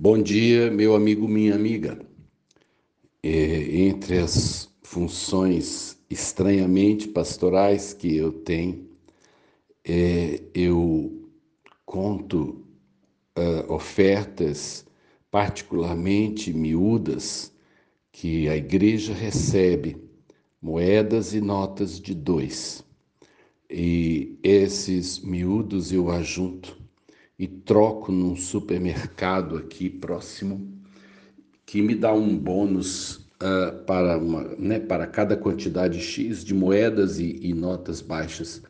Bom dia, meu amigo, minha amiga. É, entre as funções estranhamente pastorais que eu tenho, é, eu conto uh, ofertas particularmente miúdas que a igreja recebe, moedas e notas de dois. E esses miúdos eu ajunto e troco num supermercado aqui próximo que me dá um bônus uh, para, uma, né, para cada quantidade X de moedas e, e notas baixas.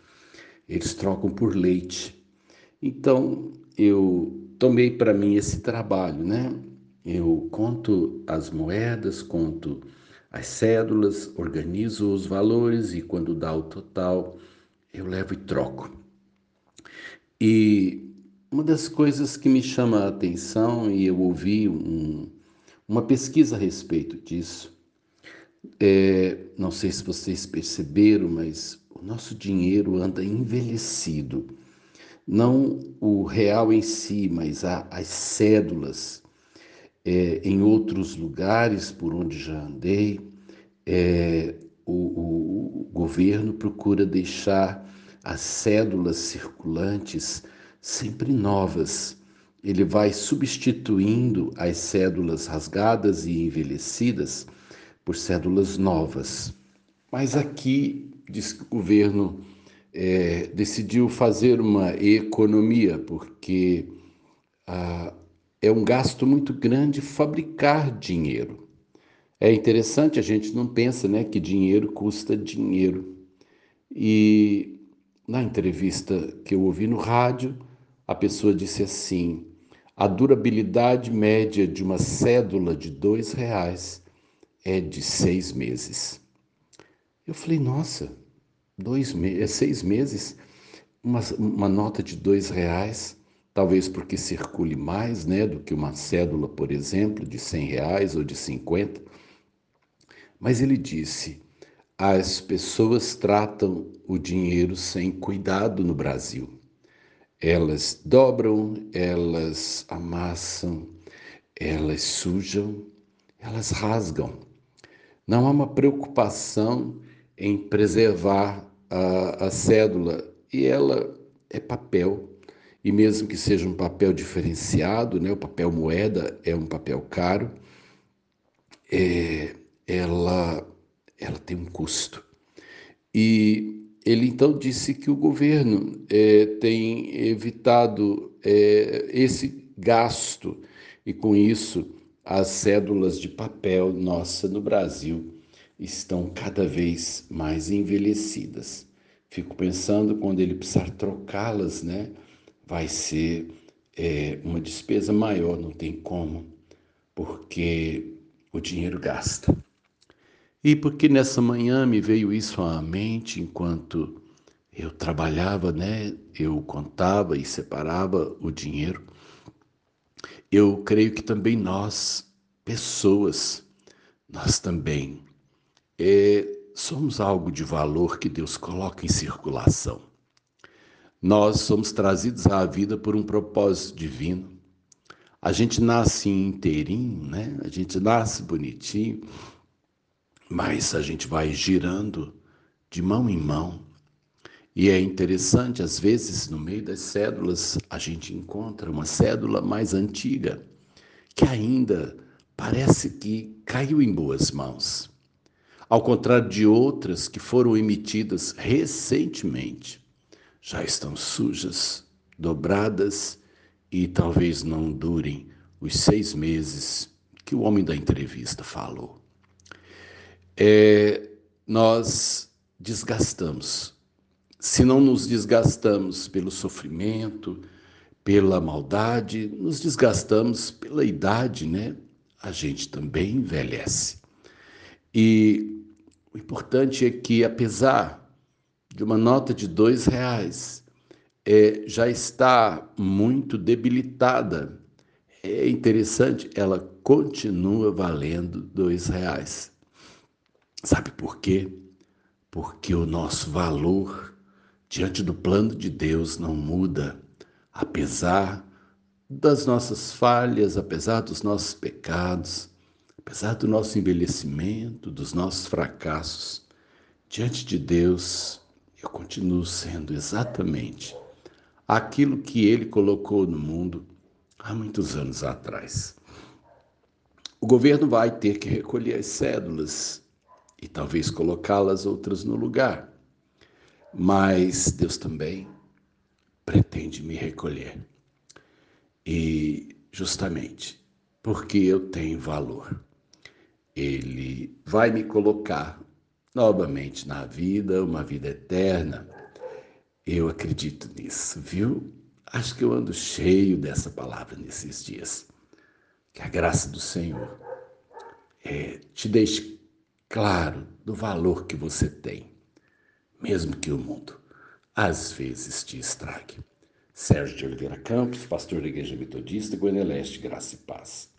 Eles trocam por leite. Então eu tomei para mim esse trabalho, né? Eu conto as moedas, conto as cédulas, organizo os valores e quando dá o total, eu levo e troco. E uma das coisas que me chama a atenção, e eu ouvi um, uma pesquisa a respeito disso, é, não sei se vocês perceberam, mas o nosso dinheiro anda envelhecido. Não o real em si, mas a, as cédulas. É, em outros lugares por onde já andei, é, o, o, o governo procura deixar as cédulas circulantes sempre novas. Ele vai substituindo as cédulas rasgadas e envelhecidas por cédulas novas. Mas aqui diz que o governo é, decidiu fazer uma economia, porque ah, é um gasto muito grande fabricar dinheiro. É interessante, a gente não pensa né, que dinheiro custa dinheiro. E na entrevista que eu ouvi no rádio, a pessoa disse assim: a durabilidade média de uma cédula de dois reais é de seis meses. Eu falei, nossa, dois me seis meses, uma, uma nota de dois reais, talvez porque circule mais né, do que uma cédula, por exemplo, de cem reais ou de cinquenta. Mas ele disse, as pessoas tratam o dinheiro sem cuidado no Brasil. Elas dobram, elas amassam, elas sujam, elas rasgam. Não há uma preocupação em preservar a, a cédula e ela é papel. E mesmo que seja um papel diferenciado, né, o papel moeda é um papel caro, é, ela, ela tem um custo. E ele então disse que o governo é, tem evitado é, esse gasto e, com isso, as cédulas de papel nossa no Brasil estão cada vez mais envelhecidas. Fico pensando quando ele precisar trocá-las, né? Vai ser é, uma despesa maior, não tem como, porque o dinheiro gasta. E porque nessa manhã me veio isso à mente enquanto eu trabalhava, né? Eu contava e separava o dinheiro. Eu creio que também nós, pessoas, nós também é, somos algo de valor que Deus coloca em circulação. Nós somos trazidos à vida por um propósito divino. A gente nasce inteirinho, né? A gente nasce bonitinho mas a gente vai girando de mão em mão. E é interessante, às vezes, no meio das cédulas, a gente encontra uma cédula mais antiga, que ainda parece que caiu em boas mãos. Ao contrário de outras que foram emitidas recentemente, já estão sujas, dobradas e talvez não durem os seis meses que o homem da entrevista falou é, nós desgastamos. Se não nos desgastamos pelo sofrimento, pela maldade, nos desgastamos pela idade, né? A gente também envelhece. E o importante é que, apesar de uma nota de dois reais é, já está muito debilitada, é interessante, ela continua valendo dois reais. Sabe por quê? Porque o nosso valor diante do plano de Deus não muda, apesar das nossas falhas, apesar dos nossos pecados, apesar do nosso envelhecimento, dos nossos fracassos, diante de Deus, eu continuo sendo exatamente aquilo que Ele colocou no mundo há muitos anos atrás. O governo vai ter que recolher as cédulas e talvez colocá-las outras no lugar, mas Deus também pretende me recolher. E justamente porque eu tenho valor, Ele vai me colocar novamente na vida, uma vida eterna. Eu acredito nisso, viu? Acho que eu ando cheio dessa palavra nesses dias. Que a graça do Senhor é, te deixe claro do valor que você tem, mesmo que o mundo às vezes te estrague. Sérgio de Oliveira Campos, pastor da Igreja Metodista, Goiânia Leste, Graça e Paz.